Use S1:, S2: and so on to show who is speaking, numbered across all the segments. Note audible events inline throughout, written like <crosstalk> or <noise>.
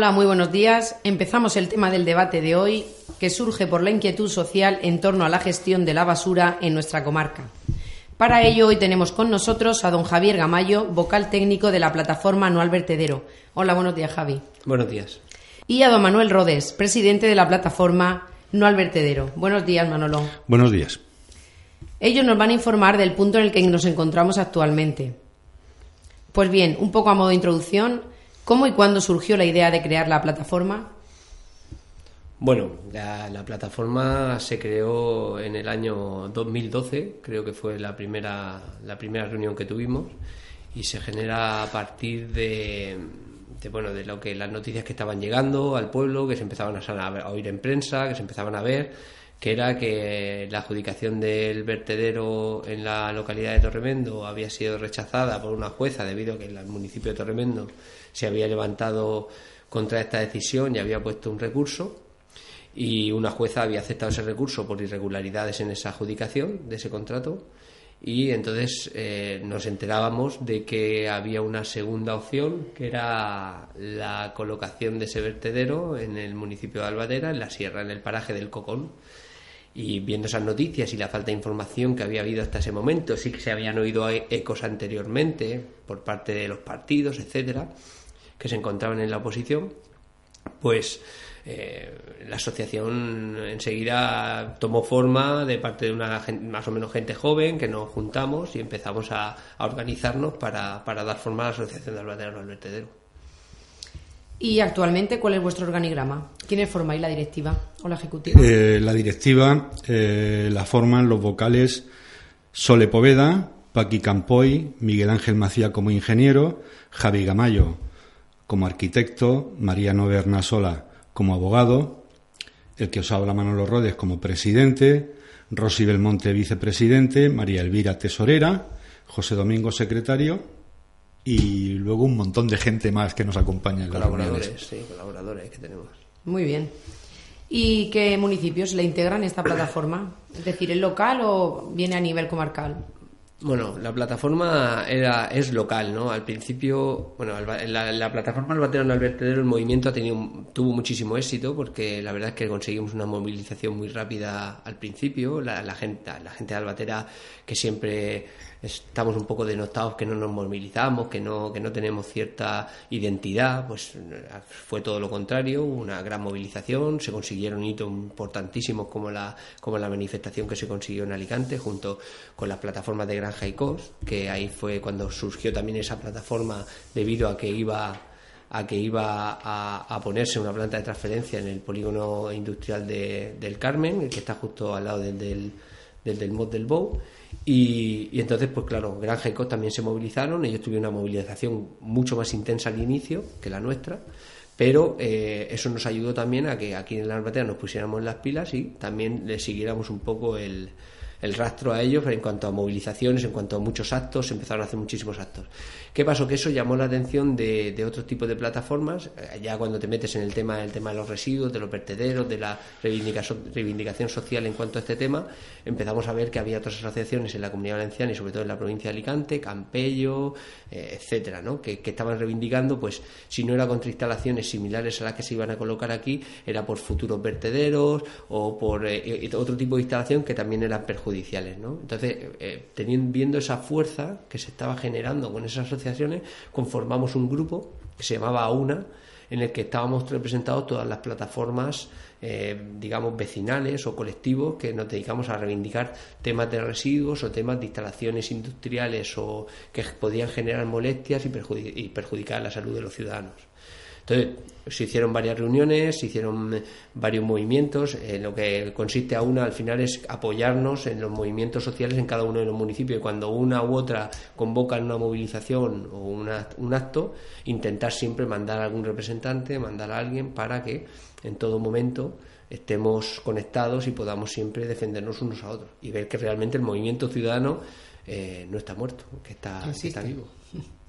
S1: Hola, muy buenos días. Empezamos el tema del debate de hoy, que surge por la inquietud social en torno a la gestión de la basura en nuestra comarca. Para ello, hoy tenemos con nosotros a don Javier Gamayo, vocal técnico de la plataforma No al Vertedero. Hola, buenos días, Javi.
S2: Buenos días.
S1: Y a don Manuel Rodes, presidente de la plataforma No al Vertedero. Buenos días, Manolo.
S3: Buenos días.
S1: Ellos nos van a informar del punto en el que nos encontramos actualmente. Pues bien, un poco a modo de introducción, ¿Cómo y cuándo surgió la idea de crear la plataforma?
S2: Bueno, la, plataforma se creó en el año 2012, creo que fue la primera, la primera reunión que tuvimos, y se genera a partir de, bueno, de lo que las noticias que estaban llegando al pueblo, que se empezaban a, oír en prensa, que se empezaban a ver, que era que la adjudicación del vertedero en la localidad de Torremendo había sido rechazada por una jueza debido a que el municipio de Torremendo se había levantado contra esta decisión y había puesto un recurso y una jueza había aceptado ese recurso por irregularidades en esa adjudicación de ese contrato y entonces eh, nos enterábamos de que había una segunda opción que era la colocación de ese vertedero en el municipio de Albadera, en la sierra, en el paraje del Cocón. Y viendo esas noticias y la falta de información que había habido hasta ese momento, sí que se habían oído ecos anteriormente por parte de los partidos, etcétera, que se encontraban en la oposición, pues eh, la asociación enseguida tomó forma de parte de una más o menos gente joven que nos juntamos y empezamos a, organizarnos para, dar forma a la Asociación de Albateros del Vertedero.
S1: ¿Y actualmente cuál es vuestro organigrama? ¿Quiénes formáis la directiva o la ejecutiva?
S3: Eh, la directiva eh, la forman los vocales Sole Poveda, Paqui Campoy, Miguel Ángel Macía como ingeniero, Javi Gamayo como arquitecto, Mariano Bernasola como abogado, el que os habla Manolo Rodes como presidente, Rosy Belmonte vicepresidente, María Elvira tesorera, José Domingo secretario y luego un montón de gente más que nos acompaña en las
S2: colaboradores, sí, colaboradores que tenemos.
S1: Muy bien. ¿Y qué municipios le integran esta plataforma? Es decir, ¿el local o viene a nivel comarcal?
S2: Bueno, la plataforma era, es local, ¿no? Al principio, bueno, la, la plataforma Albatero al Vertedero, el movimiento ha tenido, tuvo muchísimo éxito porque la verdad es que conseguimos una movilización muy rápida al principio. La, la gente, la gente de Albatera que siempre estamos un poco denotados que no nos movilizamos, que no, que no tenemos cierta identidad, pues fue todo lo contrario, una gran movilización, se consiguieron hitos importantísimos como la, como la manifestación que se consiguió en Alicante junto con las plataformas de Granja y Cos, que ahí fue cuando surgió también esa plataforma debido a que iba a que iba a, ponerse una planta de transferencia en el polígono industrial de, del Carmen, el que está justo al lado del, del, del, del Mod del Bow. Y, entonces, pues claro, Granja y también se movilizaron, ellos tuvieron una movilización mucho más intensa al inicio que la nuestra, pero eh, eso nos ayudó también a que aquí en la Albatera nos pusiéramos las pilas y también le siguiéramos un poco el, el rastro a ellos en cuanto a movilizaciones, en cuanto a muchos actos, se empezaron a hacer muchísimos actos. ¿Qué pasó? Que eso llamó la atención de, de otro tipo de plataformas, eh, ya cuando te metes en el tema, el tema de los residuos, de los vertederos, de la reivindicación, social en cuanto a este tema, empezamos a ver que había otras asociaciones en la comunidad valenciana y sobre todo en la provincia de Alicante, Campello, eh, etcétera, ¿no? que, estaban reivindicando, pues si no era contra instalaciones similares a las que se iban a colocar aquí, era por futuros vertederos o por eh, otro tipo de instalación que también eran perjudiciales. ¿No? Entonces, teniendo, viendo esa fuerza que se estaba generando con esas asociaciones, conformamos un grupo que se llamaba AUNA, en el que estábamos representados todas las plataformas, eh, digamos, vecinales o colectivos que nos dedicamos a reivindicar temas de residuos o temas de instalaciones industriales o que podían generar molestias y perjudicar la salud de los ciudadanos. Entonces, se hicieron varias reuniones, se hicieron eh, varios movimientos. En lo que consiste a una, al final, es apoyarnos en los movimientos sociales en cada uno de los municipios. Y cuando una u otra convocan una movilización o un acto, intentar siempre mandar a algún representante, mandar a alguien para que en todo momento estemos conectados y podamos siempre defendernos unos a otros y ver que realmente el movimiento ciudadano eh, no está muerto, que está, que está vivo. <laughs>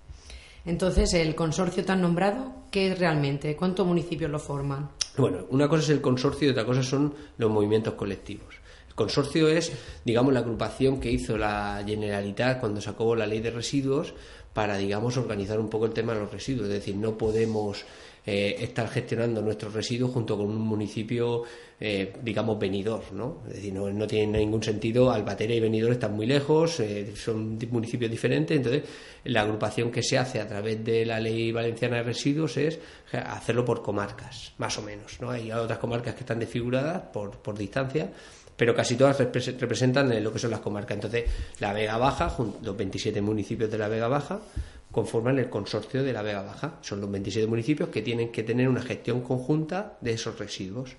S1: Entonces, el consorcio tan nombrado, ¿qué es realmente? ¿Cuántos municipios lo forman?
S2: Bueno, una cosa es el consorcio y otra cosa son los movimientos colectivos. El consorcio es, digamos, la agrupación que hizo la Generalitat cuando sacó la ley de residuos para, digamos, organizar un poco el tema de los residuos. Es decir, no podemos eh, estar gestionando nuestros residuos junto con un municipio, eh, digamos, venidor, ¿no? Es decir, no, no, tiene ningún sentido, Albatera y Venidor están muy lejos, eh, son municipios diferentes, entonces la agrupación que se hace a través de la ley valenciana de residuos es hacerlo por comarcas, más o menos, ¿no? Hay otras comarcas que están desfiguradas por, por distancia, pero casi todas representan lo que son las comarcas. Entonces, la Vega Baja, los 27 municipios de la Vega Baja, conforman el consorcio de la Vega Baja. Son los 27 municipios que tienen que tener una gestión conjunta de esos residuos.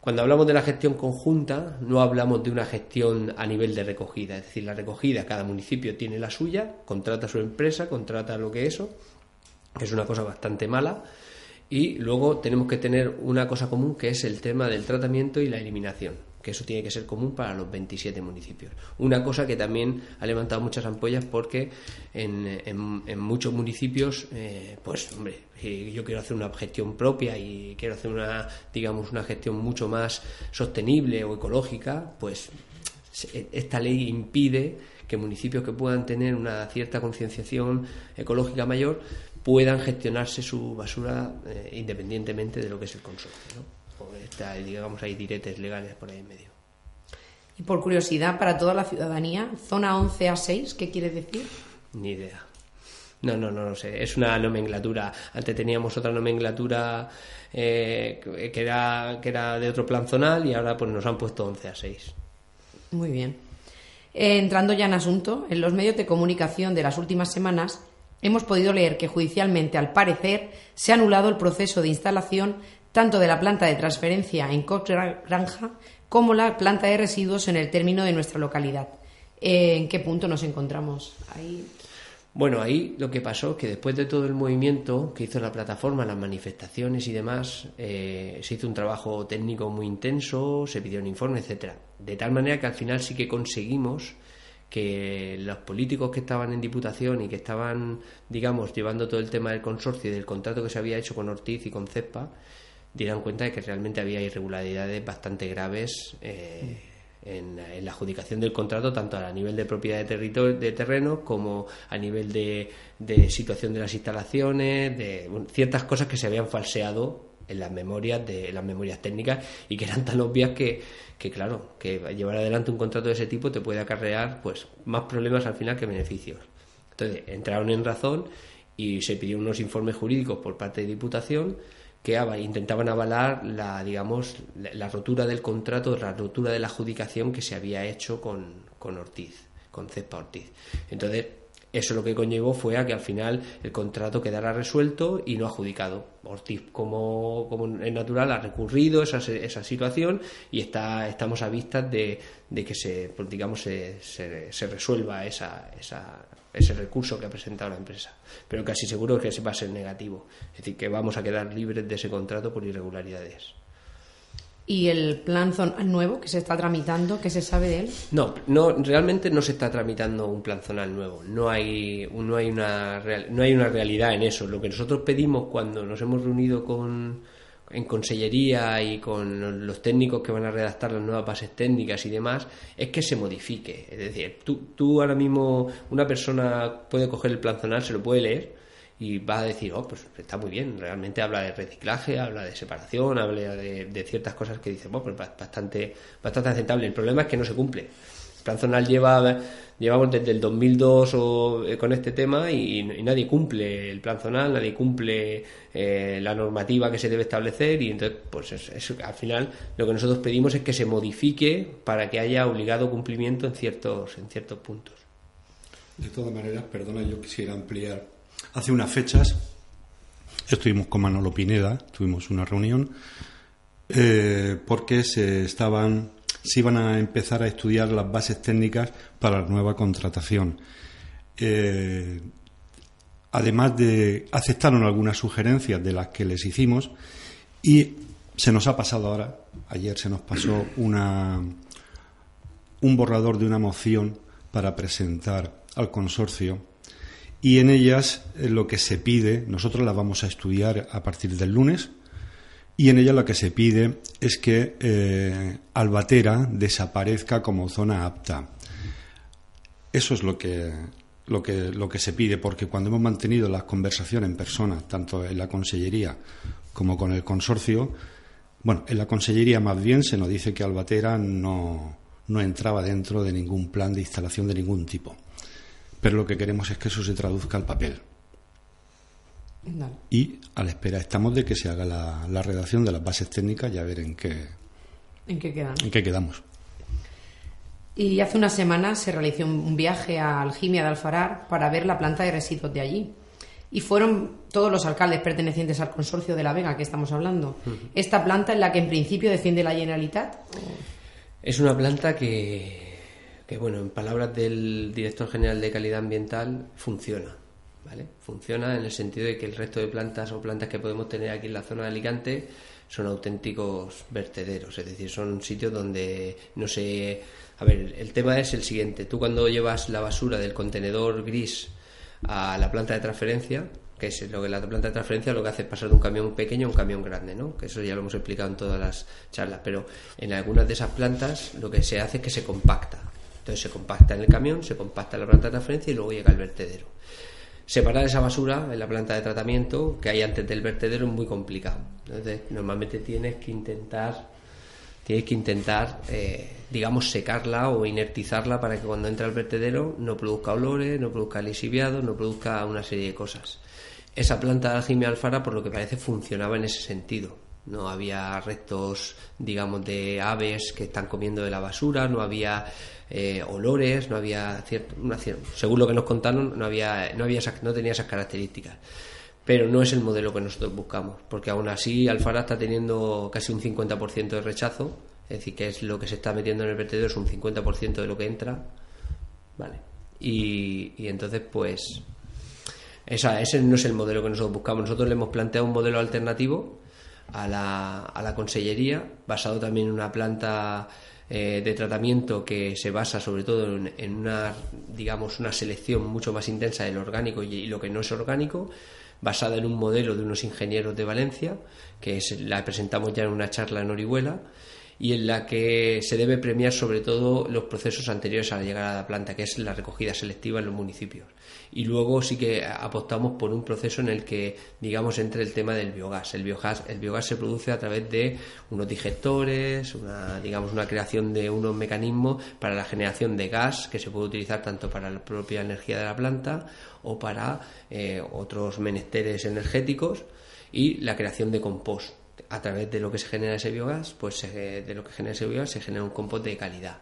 S2: Cuando hablamos de la gestión conjunta, no hablamos de una gestión a nivel de recogida, es decir, la recogida, cada municipio tiene la suya, contrata su empresa, contrata lo que eso, que es una cosa bastante mala, y luego tenemos que tener una cosa común que es el tema del tratamiento y la eliminación que eso tiene que ser común para los 27 municipios. Una cosa que también ha levantado muchas ampollas porque en, muchos municipios, eh, pues hombre, yo quiero hacer una gestión propia y quiero hacer una, digamos, una gestión mucho más sostenible o ecológica, pues esta ley impide que municipios que puedan tener una cierta concienciación ecológica mayor puedan gestionarse su basura eh, independientemente de lo que es el consorcio. Está, digamos, hay diretes legales por ahí en medio.
S1: Y por curiosidad, para toda la ciudadanía, zona 11 a 6, ¿qué quiere decir?
S2: Ni idea. No, no, no, no sé. Es una nomenclatura. Antes teníamos otra nomenclatura eh, que, era, que era de otro plan zonal y ahora pues nos han puesto 11 a 6.
S1: Muy bien. Eh, entrando ya en asunto, en los medios de comunicación de las últimas semanas hemos podido leer que judicialmente, al parecer, se ha anulado el proceso de instalación tanto de la planta de transferencia en Cox Granja como la planta de residuos en el término de nuestra localidad. ¿En qué punto nos encontramos ahí?
S2: Bueno, ahí lo que pasó es que después de todo el movimiento que hizo la plataforma, las manifestaciones y demás, eh, se hizo un trabajo técnico muy intenso, se pidió un informe, etcétera. De tal manera que al final sí que conseguimos que los políticos que estaban en Diputación y que estaban, digamos, llevando todo el tema del consorcio y del contrato que se había hecho con Ortiz y con CEPA, dieran cuenta de que realmente había irregularidades bastante graves eh, en, la adjudicación del contrato, tanto a nivel de propiedad de, territorio, de terreno como a nivel de, situación de las instalaciones, de ciertas cosas que se habían falseado en las memorias de las memorias técnicas y que eran tan obvias que, que claro que llevar adelante un contrato de ese tipo te puede acarrear pues más problemas al final que beneficios. Entonces entraron en razón y se pidieron unos informes jurídicos por parte de Diputación intentaban avalar la, digamos, la, rotura del contrato, la rotura de la adjudicación que se había hecho con, con Ortiz, con Cepa Ortiz. Entonces, eso lo que conllevó fue a que al final el contrato quedara resuelto y no adjudicado. Ortiz, como, como es natural, ha recurrido esa, esa situación y está, estamos a vistas de, de que se, pues, digamos, se, se, resuelva esa, esa, ese recurso que ha presentado la empresa. Pero casi seguro que se va a ser negativo. Es decir, que vamos a quedar libres de ese contrato por irregularidades.
S1: ¿Y el plan zonal nuevo que se está tramitando, qué se sabe de él?
S2: No, no realmente no se está tramitando un plan zonal nuevo. No hay, no hay, una, no hay una realidad en eso. Lo que nosotros pedimos cuando nos hemos reunido con, en consellería y con los técnicos que van a redactar las nuevas bases técnicas y demás, es que se modifique. Es decir, tú, tú ahora mismo, una persona puede coger el plan zonal, se lo puede leer y va a decir, oh, pues está muy bien, realmente habla de reciclaje, habla de separación, habla de, ciertas cosas que dice, bueno, pues bastante, bastante aceptable. El problema es que no se cumple. El plan zonal lleva, llevamos desde el 2002 o, eh, con este tema y, nadie cumple el plan zonal, nadie cumple eh, la normativa que se debe establecer y entonces, pues al final lo que nosotros pedimos es que se modifique para que haya obligado cumplimiento en ciertos, en ciertos puntos.
S3: De todas maneras, perdona, yo quisiera ampliar Hace unas fechas estuvimos con Manolo Pineda, tuvimos una reunión, eh, porque se estaban, se iban a empezar a estudiar las bases técnicas para la nueva contratación. Eh, además de aceptaron algunas sugerencias de las que les hicimos y se nos ha pasado ahora, ayer se nos pasó una, un borrador de una moción para presentar al consorcio y en ellas eh, lo que se pide, nosotros las vamos a estudiar a partir del lunes, y en ellas lo que se pide es que eh, Albatera desaparezca como zona apta. Eso es lo que, lo que, lo que se pide, porque cuando hemos mantenido las conversaciones en persona, tanto en la Consellería como con el consorcio, bueno, en la Consellería más bien se nos dice que Albatera no, no entraba dentro de ningún plan de instalación de ningún tipo. Pero lo que queremos es que eso se traduzca al papel. Y a la espera estamos de que se haga la, redacción de las bases técnicas y a ver en qué,
S1: ¿En qué,
S3: en qué quedamos.
S1: Y hace unas semanas se realizó un viaje a Algimia de Alfarar para ver la planta de residuos de allí. Y fueron todos los alcaldes pertenecientes al consorcio de La Vega que estamos hablando. ¿Esta planta es la que en principio defiende la Generalitat?
S2: Es una planta que, que, bueno, en palabras del director general de calidad ambiental, funciona. ¿vale? Funciona en el sentido de que el resto de plantas o plantas que podemos tener aquí en la zona de Alicante son auténticos vertederos, es decir, son sitios donde no se... A ver, el tema es el siguiente, tú cuando llevas la basura del contenedor gris a la planta de transferencia, que es lo que la planta de transferencia lo que hace es pasar de un camión pequeño a un camión grande, ¿no? Que eso ya lo hemos explicado en todas las charlas, pero en algunas de esas plantas lo que se hace es que se compacta. Entonces se compacta en el camión, se compacta en la planta de transferencia y luego llega al vertedero. Separar esa basura en la planta de tratamiento que hay antes del vertedero es muy complicado. Entonces, normalmente tienes que intentar, tienes que intentar, eh, digamos, secarla o inertizarla para que cuando entre al vertedero no produzca olores, no produzca lisiviados, no produzca una serie de cosas. Esa planta de algimia alfara, por lo que parece, funcionaba en ese sentido. No había restos, digamos, de aves que están comiendo de la basura, no había eh, olores, no había cierto, según lo que nos contaron, no había, no había no tenía esas características. Pero no es el modelo que nosotros buscamos, porque aún así Alfara está teniendo casi un 50% de rechazo, es decir, que es lo que se está metiendo en el vertedero, es un 50% de lo que entra, ¿vale? Y, y entonces, pues, esa, ese no es el modelo que nosotros buscamos. Nosotros le hemos planteado un modelo alternativo a la, a la consellería, basado también en una planta eh, de tratamiento que se basa sobre todo en, una, digamos, una selección mucho más intensa del orgánico y, lo que no es orgánico, basada en un modelo de unos ingenieros de Valencia, que la presentamos ya en una charla en Orihuela, y en la que se debe premiar sobre todo los procesos anteriores a la llegada a la planta, que es la recogida selectiva en los municipios y luego sí que apostamos por un proceso en el que, digamos, entre el tema del biogás. El biogás, el biogás se produce a través de unos digestores, una, digamos, una creación de unos mecanismos para la generación de gas que se puede utilizar tanto para la propia energía de la planta o para eh, otros menesteres energéticos y la creación de compost. A través de lo que se genera ese biogás, pues de lo que genera ese biogás se genera un compost de calidad.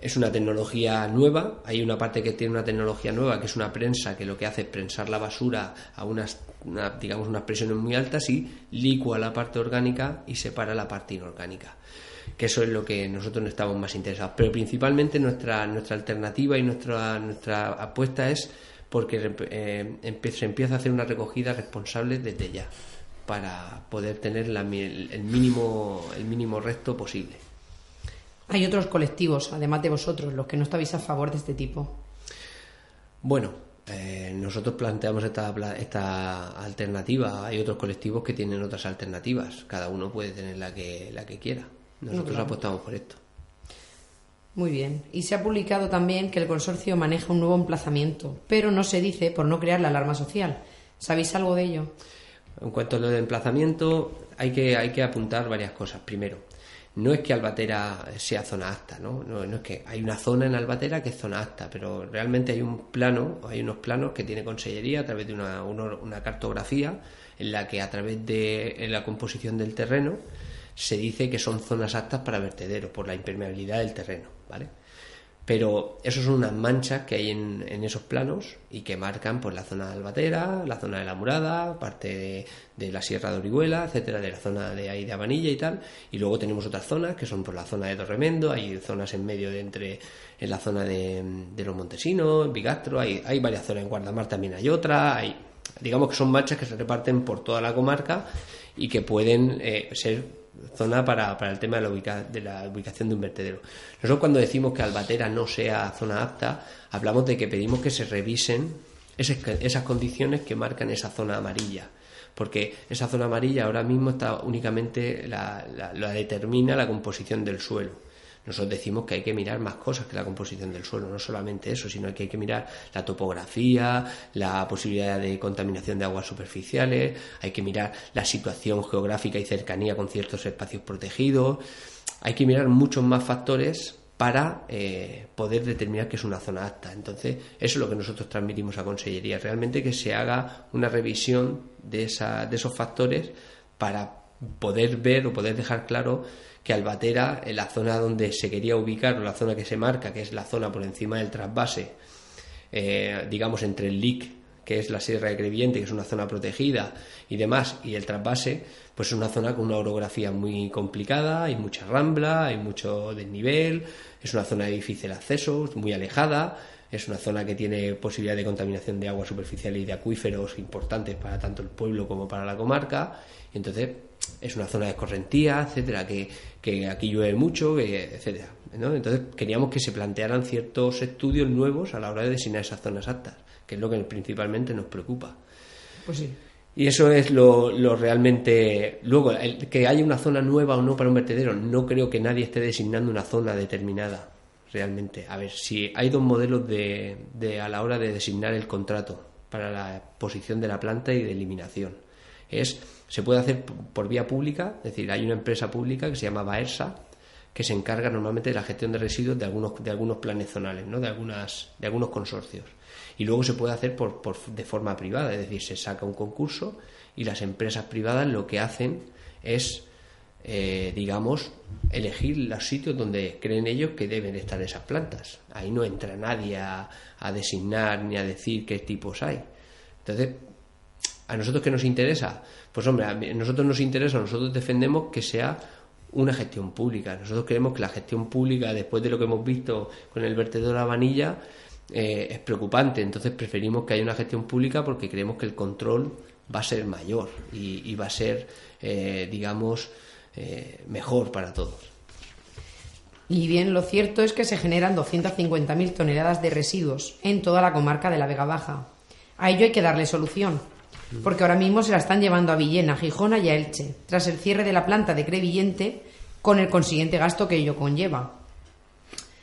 S2: Es una tecnología nueva, hay una parte que tiene una tecnología nueva, que es una prensa que lo que hace es prensar la basura a unas, digamos, unas presiones muy altas y licua la parte orgánica y separa la parte inorgánica. Que eso es lo que nosotros no estamos más interesados. Pero principalmente nuestra, nuestra alternativa y nuestra, nuestra apuesta es porque eh, se empieza a hacer una recogida responsable desde ya, para poder tener el, mínimo, el mínimo resto posible.
S1: Hay otros colectivos, además de vosotros, los que no estáis a favor de este tipo.
S2: Bueno, eh, nosotros planteamos esta, esta alternativa. Hay otros colectivos que tienen otras alternativas. Cada uno puede tener la que, la que quiera. Nosotros apostamos por esto.
S1: Muy bien. Y se ha publicado también que el consorcio maneja un nuevo emplazamiento, pero no se dice por no crear la alarma social. ¿Sabéis algo de ello?
S2: En cuanto a lo de emplazamiento, hay que, hay que apuntar varias cosas. Primero, no es que Albatera sea zona acta, ¿no? ¿no? es que hay una zona en Albatera que es zona acta, pero realmente hay un plano, hay unos planos que tiene Consellería a través de una, una cartografía en la que a través de la composición del terreno se dice que son zonas aptas para vertederos por la impermeabilidad del terreno, ¿vale? Pero eso son unas manchas que hay en, esos planos y que marcan pues, la zona de Albatera, la zona de la Murada, parte de, la Sierra de Orihuela, etcétera, de la zona de ahí de Abanilla y tal. Y luego tenemos otras zonas que son por la zona de Torremendo, hay zonas en medio de entre, en la zona de, los Montesinos, Bigastro, hay, hay varias zonas, en Guardamar también hay otra, hay, digamos que son manchas que se reparten por toda la comarca y que pueden eh, ser zona para, para el tema de la, de la ubicación de un vertedero. Nosotros cuando decimos que Albatera no sea zona apta, hablamos de que pedimos que se revisen esas condiciones que marcan esa zona amarilla porque esa zona amarilla ahora mismo está únicamente la, la, determina la composición del suelo. Nosotros decimos que hay que mirar más cosas que la composición del suelo, no solamente eso, sino que hay que mirar la topografía, la posibilidad de contaminación de aguas superficiales, hay que mirar la situación geográfica y cercanía con ciertos espacios protegidos, hay que mirar muchos más factores para eh, poder determinar que es una zona apta. Entonces, eso es lo que nosotros transmitimos a Consellería, realmente que se haga una revisión de, esa, de esos factores para poder ver o poder dejar claro que Albatera, en la zona donde se quería ubicar o la zona que se marca, que es la zona por encima del trasvase, eh, digamos entre el LIC, que es la Sierra de Crevillente, que es una zona protegida y demás, y el trasvase, pues es una zona con una orografía muy complicada, hay mucha rambla, hay mucho desnivel, es una zona de difícil acceso, muy alejada, es una zona que tiene posibilidad de contaminación de agua superficial y de acuíferos importantes para tanto el pueblo como para la comarca, y entonces es una zona de escorrentía, etcétera, que, que aquí llueve mucho, etcétera. Entonces queríamos que se plantearan ciertos estudios nuevos a la hora de designar esas zonas aptas, que es lo que principalmente nos preocupa.
S1: Pues sí.
S2: Y eso es lo, realmente. Luego, el, que haya una zona nueva o no para un vertedero, no creo que nadie esté designando una zona determinada, realmente. A ver, si hay dos modelos de, de, a la hora de designar el contrato para la posición de la planta y de eliminación. Es, se puede hacer por vía pública, es decir, hay una empresa pública que se llama Baersa, que se encarga normalmente de la gestión de residuos de algunos, de algunos planes zonales, ¿no? de, algunas, de algunos consorcios y luego se puede hacer por, de forma privada, es decir, se saca un concurso y las empresas privadas lo que hacen es, eh, digamos, elegir los sitios donde creen ellos que deben estar esas plantas. Ahí no entra nadie a, designar ni a decir qué tipos hay. Entonces, ¿a nosotros qué nos interesa? Pues hombre, a nosotros nos interesa, nosotros defendemos que sea una gestión pública. Nosotros creemos que la gestión pública, después de lo que hemos visto con el vertedero de la vanilla, eh, es preocupante. Entonces preferimos que haya una gestión pública porque creemos que el control va a ser mayor y, va a ser, eh, digamos, eh, mejor para todos.
S1: Y bien, lo cierto es que se generan 250.000 toneladas de residuos en toda la comarca de la Vega Baja. A ello hay que darle solución, porque ahora mismo se la están llevando a Villena, Gijona y a Elche, tras el cierre de la planta de Crevillente, con el consiguiente gasto que ello conlleva.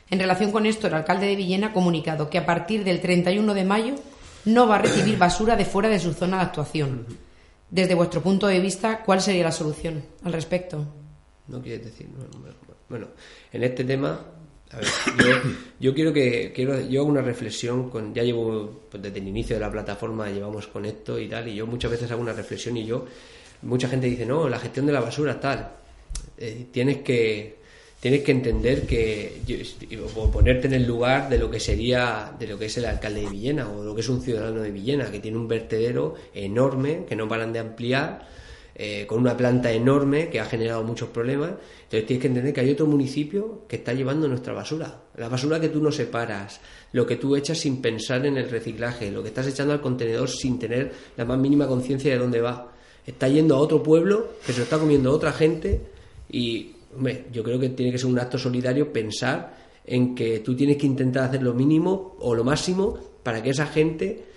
S1: En relación con esto, el alcalde de Villena ha comunicado que a partir del 31 de mayo no va a recibir basura de fuera de su zona de actuación. Desde vuestro punto de vista, ¿cuál sería la solución al respecto?
S2: No quieres decir. Bueno, en este tema, a ver, yo, quiero que quiero yo hago una reflexión con ya llevo pues, desde el inicio de la plataforma llevamos con esto y tal y yo muchas veces hago una reflexión y yo mucha gente dice no la gestión de la basura tal eh, tienes que tienes que entender que o ponerte en el lugar de lo que sería de lo que es el alcalde de Villena o lo que es un ciudadano de Villena que tiene un vertedero enorme que no paran de ampliar eh, con una planta enorme que ha generado muchos problemas. Entonces tienes que entender que hay otro municipio que está llevando nuestra basura. La basura que tú no separas lo que tú echas sin pensar en el reciclaje lo que estás echando al contenedor sin tener la más mínima conciencia de dónde va. Está yendo a otro pueblo que se lo está comiendo otra gente y yo creo que tiene que ser un acto solidario pensar en que tú tienes que intentar hacer lo mínimo o lo máximo para que esa gente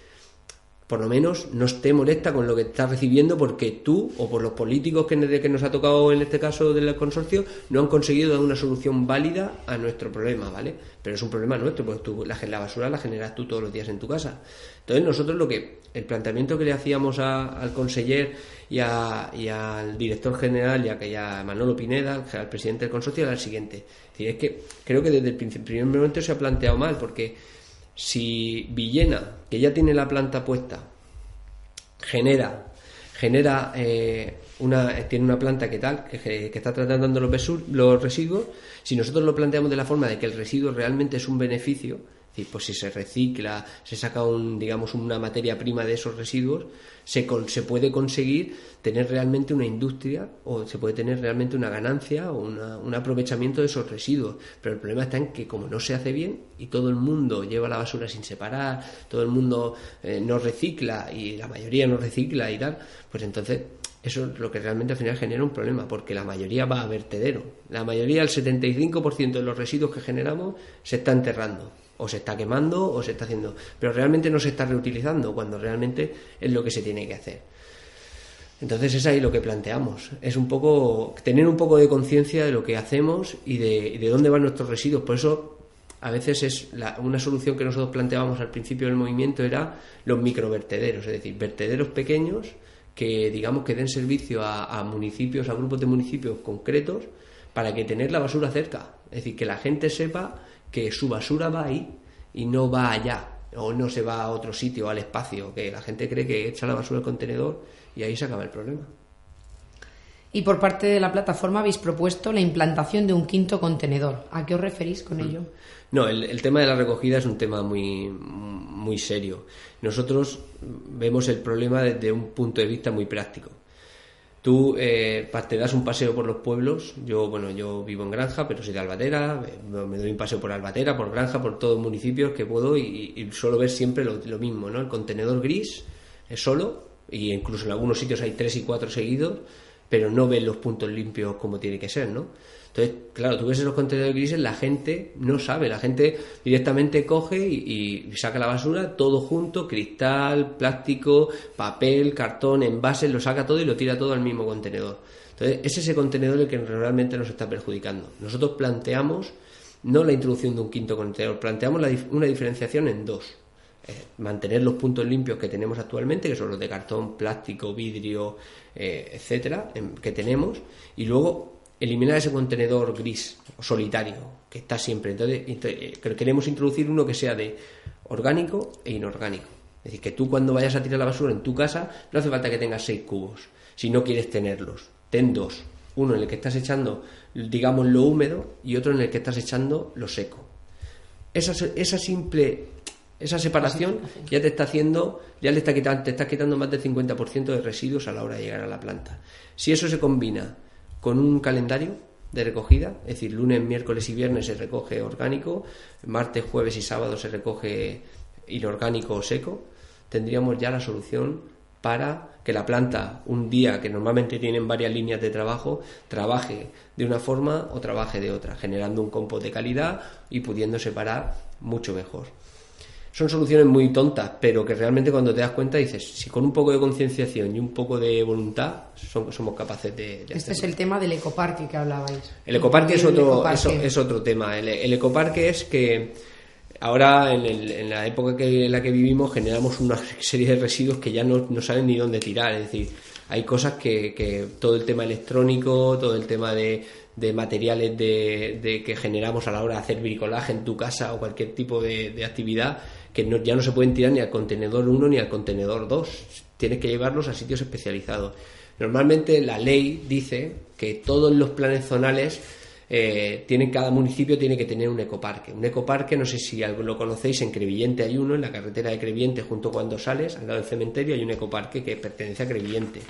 S2: por lo menos no esté molesta con lo que está recibiendo porque tú o por los políticos que, que nos ha tocado en este caso del consorcio no han conseguido dar una solución válida a nuestro problema, ¿vale? Pero es un problema nuestro, porque tú, la, la basura la generas tú todos los días en tu casa. Entonces nosotros lo que, el planteamiento que le hacíamos al conseller y, al director general y a, y a Manolo Pineda, al presidente del consorcio, era el siguiente. Es, es que creo que desde el primer momento se ha planteado mal, porque si Villena, que ya tiene la planta puesta, genera, genera eh, una, tiene una planta que tal, que, está tratando los, los residuos, si nosotros lo planteamos de la forma de que el residuo realmente es un beneficio, pues si se recicla, se saca un, digamos, una materia prima de esos residuos, se, se puede conseguir tener realmente una industria o se puede tener realmente una ganancia o un aprovechamiento de esos residuos. Pero el problema está en que como no se hace bien y todo el mundo lleva la basura sin separar, todo el mundo eh, no recicla y la mayoría no recicla y tal, pues entonces eso es lo que realmente al final genera un problema, porque la mayoría va a vertedero. La mayoría, el 75% de los residuos que generamos, se está enterrando o se está quemando o se está haciendo, pero realmente no se está reutilizando cuando realmente es lo que se tiene que hacer. Entonces es ahí lo que planteamos. Es un poco tener un poco de conciencia de lo que hacemos y de, de, dónde van nuestros residuos. Por eso a veces es una solución que nosotros planteábamos al principio del movimiento era los microvertederos, es decir, vertederos pequeños que digamos que den servicio a, municipios, a grupos de municipios concretos para que tener la basura cerca. Es decir, que la gente sepa que su basura va ahí y no va allá o no se va a otro sitio, al espacio, que la gente cree que echa la basura al contenedor y ahí se acaba el problema.
S1: Y por parte de la plataforma habéis propuesto la implantación de un quinto contenedor. ¿A qué os referís con ello?
S2: No, el, tema de la recogida es un tema muy, muy serio. Nosotros vemos el problema desde un punto de vista muy práctico. Tú eh, te das un paseo por los pueblos. Yo, bueno, yo vivo en Granja, pero soy de Albatera. Me, doy un paseo por Albatera, por Granja, por todos los municipios que puedo y, y suelo ver siempre lo, mismo, ¿no? El contenedor gris es solo y incluso en algunos sitios hay tres y cuatro seguidos pero no ven los puntos limpios como tiene que ser, ¿no? Entonces, claro, tú ves esos contenedores grises, la gente no sabe, la gente directamente coge y, saca la basura todo junto, cristal, plástico, papel, cartón, envases, lo saca todo y lo tira todo al mismo contenedor. Entonces, es ese contenedor el que realmente nos está perjudicando. Nosotros planteamos no la introducción de un quinto contenedor, planteamos una diferenciación en dos. Eh, mantener los puntos limpios que tenemos actualmente, que son los de cartón, plástico, vidrio, eh, etcétera, que tenemos, y luego eliminar ese contenedor gris o solitario que está siempre. Entonces, eh, queremos introducir uno que sea de orgánico e inorgánico. Es decir, que tú cuando vayas a tirar la basura en tu casa no hace falta que tengas seis cubos, si no quieres tenerlos. Ten dos. Uno en el que estás echando, digamos, lo húmedo y otro en el que estás echando lo seco. Esa, esa simple esa separación ya te está haciendo, ya le está quitando, te estás quitando más del 50% de residuos a la hora de llegar a la planta. Si eso se combina con un calendario de recogida, es decir, lunes, miércoles y viernes se recoge orgánico, martes, jueves y sábado se recoge inorgánico o seco, tendríamos ya la solución para que la planta, un día que normalmente tienen varias líneas de trabajo, trabaje de una forma o trabaje de otra, generando un compost de calidad y pudiendo separar mucho mejor son soluciones muy tontas, pero que realmente cuando te das cuenta dices, si con un poco de concienciación y un poco de voluntad somos capaces de...
S1: este es el tema del ecoparque que hablabais.
S2: El ecoparque es otro, Es, otro tema. El, ecoparque es que ahora en, la época que, en la que vivimos generamos una <laughs> serie de residuos que ya no, no saben ni dónde tirar. Es decir, hay cosas que, que todo el tema electrónico, todo el tema de, de materiales de, de, que generamos a la hora de hacer bricolaje en tu casa o cualquier tipo de actividad, que ya no se pueden tirar ni al contenedor 1 ni al contenedor 2. Tienes que llevarlos a sitios especializados. Normalmente la ley dice que todos los planes zonales eh, tienen, cada municipio tiene que tener un ecoparque. Un ecoparque, no sé si lo conocéis, en Crevillente hay uno, en la carretera de Crevillente, junto cuando sales, al lado del cementerio, hay un ecoparque que pertenece a Crevillente.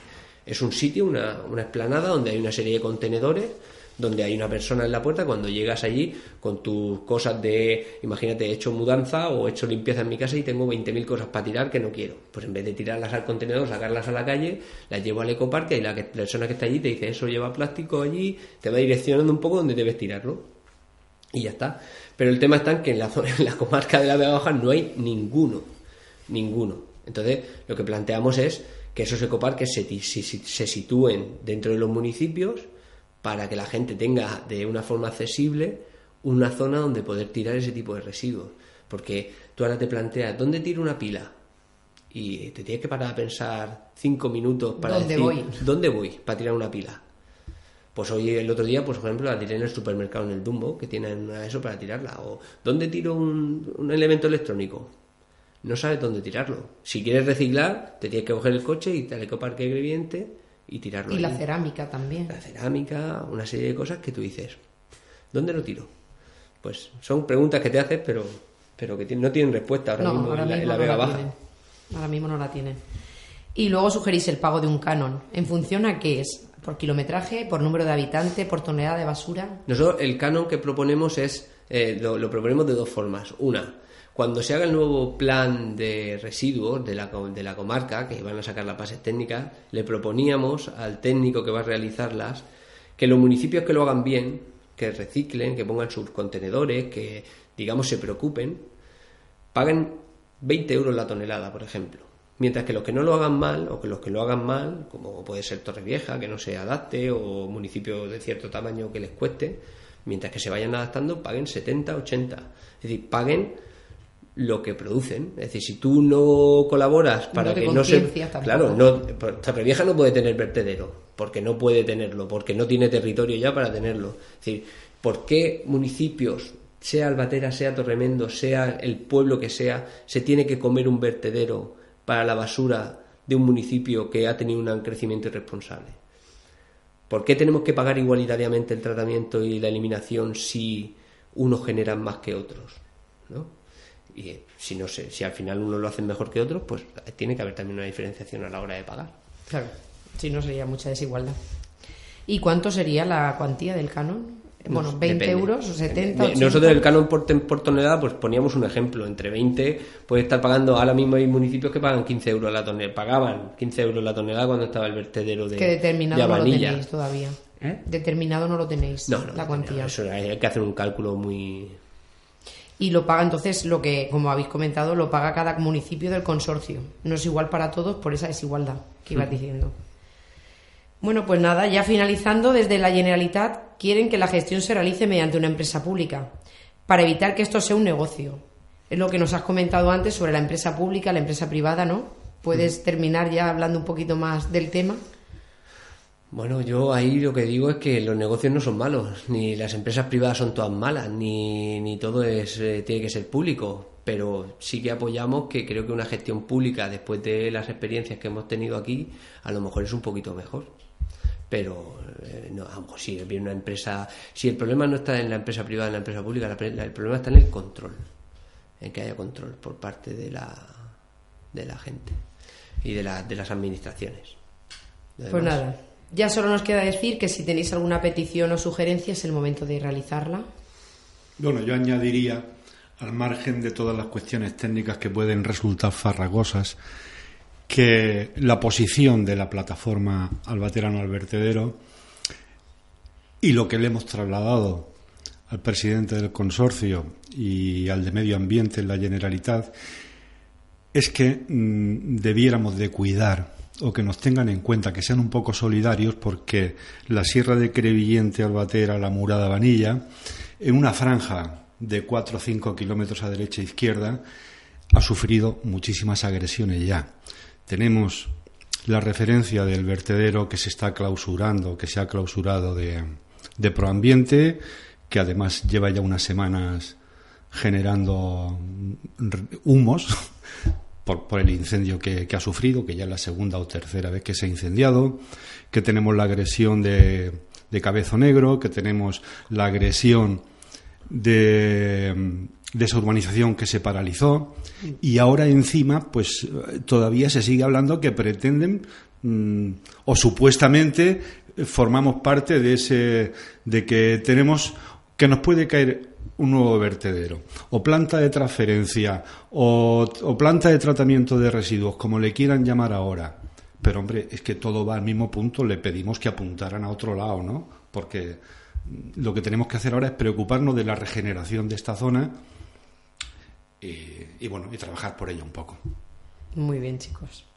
S2: Es un sitio, una, una explanada donde hay una serie de contenedores donde hay una persona en la puerta, cuando llegas allí con tus cosas de, imagínate, he hecho mudanza o he hecho limpieza en mi casa y tengo 20.000 cosas para tirar que no quiero. Pues en vez de tirarlas al contenedor, sacarlas a la calle, las llevo al ecoparque y la, persona que está allí te dice, eso lleva plástico allí, te va direccionando un poco donde debes tirarlo. Y ya está. Pero el tema está en que en la, <laughs> en la comarca de la Vega Baja no hay ninguno. Ninguno. Entonces, lo que planteamos es que esos ecoparques se, se sitúen dentro de los municipios, para que la gente tenga de una forma accesible una zona donde poder tirar ese tipo de residuos. Porque tú ahora te planteas, ¿dónde tiro una pila? Y te tienes que parar a pensar cinco minutos para
S1: ¿Dónde
S2: decir,
S1: voy?
S2: ¿dónde voy para tirar una pila? Pues hoy, el otro día, pues por ejemplo, la tiré en el supermercado, en el Dumbo, que tienen eso para tirarla. O, ¿dónde tiro un, un elemento electrónico? No sabes dónde tirarlo. Si quieres reciclar, te tienes que coger el coche y te al ecoparque ingrediente y tirarlo.
S1: Y la cerámica también.
S2: La cerámica, una serie de cosas que tú dices, ¿dónde lo tiro? Pues son preguntas que te haces, pero, pero que no tienen respuesta ahora mismo, en, la, Vega Baja.
S1: Ahora mismo no la tienen. Y luego sugerís el pago de un canon. ¿En función a qué es? ¿Por kilometraje? ¿Por número de habitantes? ¿Por tonelada de basura?
S2: Nosotros el canon que proponemos es, eh, lo proponemos de dos formas. Una, cuando se haga el nuevo plan de residuos de la, de la comarca, que van a sacar las bases técnicas, le proponíamos al técnico que va a realizarlas que los municipios que lo hagan bien, que reciclen, que pongan sus contenedores, que digamos se preocupen, paguen 20 euros la tonelada, por ejemplo. Mientras que los que no lo hagan mal, o que los que lo hagan mal, como puede ser Torrevieja, que no se adapte, o municipios de cierto tamaño que les cueste, mientras que se vayan adaptando, paguen 70, 80. Es decir, paguen lo que producen. Es decir, si tú no colaboras para que no se. Claro, no, pues, Torrevieja no puede tener vertedero, porque no puede tenerlo, porque no tiene territorio ya para tenerlo. Es decir, ¿por qué municipios, sea Albatera, sea Torremendo, sea el pueblo que sea, se tiene que comer un vertedero para la basura de un municipio que ha tenido un crecimiento irresponsable? ¿Por qué tenemos que pagar igualitariamente el tratamiento y la eliminación si unos generan más que otros? ¿no? Y si no sé, si al final uno lo hace mejor que otro, pues tiene que haber también una diferenciación a la hora de pagar.
S1: Claro, si no sería mucha desigualdad. ¿Y cuánto sería la cuantía del canon? Bueno, 20 euros o 70.
S2: Nosotros el canon por, por, tonelada, pues poníamos un ejemplo. Entre 20, puede estar pagando, ahora mismo hay municipios que pagan 15 euros la tonelada. Pagaban 15 euros la tonelada cuando estaba el vertedero de.
S1: Que determinado no lo tenéis todavía. ¿Eh? Determinado no lo tenéis,
S2: no,
S1: la cuantía.
S2: eso hay que hacer un cálculo muy
S1: y lo paga entonces lo que, como habéis comentado, lo paga cada municipio del consorcio. No es igual para todos por esa desigualdad que ibas diciendo. Bueno, pues nada, ya finalizando, desde la Generalitat quieren que la gestión se realice mediante una empresa pública, para evitar que esto sea un negocio. Es lo que nos has comentado antes sobre la empresa pública, la empresa privada, ¿no? ¿Puedes terminar ya hablando un poquito más del tema?
S2: Bueno, yo ahí lo que digo es que los negocios no son malos, ni las empresas privadas son todas malas, ni, ni todo es, eh, tiene que ser público, pero sí que apoyamos que creo que una gestión pública, después de las experiencias que hemos tenido aquí, a lo mejor es un poquito mejor. Pero eh, no, a lo mejor si viene una empresa, si el problema no está en la empresa privada, en la empresa pública, el problema está en el control, en que haya control por parte de la, de la gente y de, la, de las administraciones.
S1: pues nada, ya solo nos queda decir que si tenéis alguna petición o sugerencia es el momento de realizarla.
S3: Bueno, yo añadiría, al margen de todas las cuestiones técnicas que pueden resultar farragosas, que la posición de la plataforma Albaterano al vertedero y lo que le hemos trasladado al presidente del consorcio y al de medio ambiente en la Generalitat es que mm, debiéramos de cuidar o que nos tengan en cuenta, que sean un poco solidarios, porque la Sierra de Crevillente, Albatera, la Murada, Vanilla, en una franja de 4 o 5 kilómetros a derecha e izquierda, ha sufrido muchísimas agresiones ya. Tenemos la referencia del vertedero que se está clausurando, que se ha clausurado de, de Proambiente, que además lleva ya unas semanas generando humos por, el incendio que, ha sufrido, que ya es la segunda o tercera vez que se ha incendiado, que tenemos la agresión de, Cabezo Negro, que tenemos la agresión de, esa urbanización que se paralizó y ahora encima pues todavía se sigue hablando que pretenden mm, o supuestamente formamos parte de ese de que tenemos que nos puede caer un nuevo vertedero, o planta de transferencia, o, planta de tratamiento de residuos, como le quieran llamar ahora. Pero hombre, es que todo va al mismo punto, le pedimos que apuntaran a otro lado, ¿no? Porque lo que tenemos que hacer ahora es preocuparnos de la regeneración de esta zona y, bueno, y trabajar por ella un poco.
S1: Muy bien, chicos.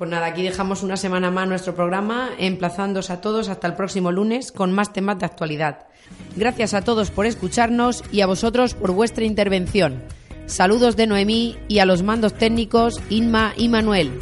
S1: Pues nada, aquí dejamos una semana más nuestro programa, emplazándos a todos hasta el próximo lunes con más temas de actualidad. Gracias a todos por escucharnos y a vosotros por vuestra intervención. Saludos de Noemí y a los mandos técnicos Inma y Manuel.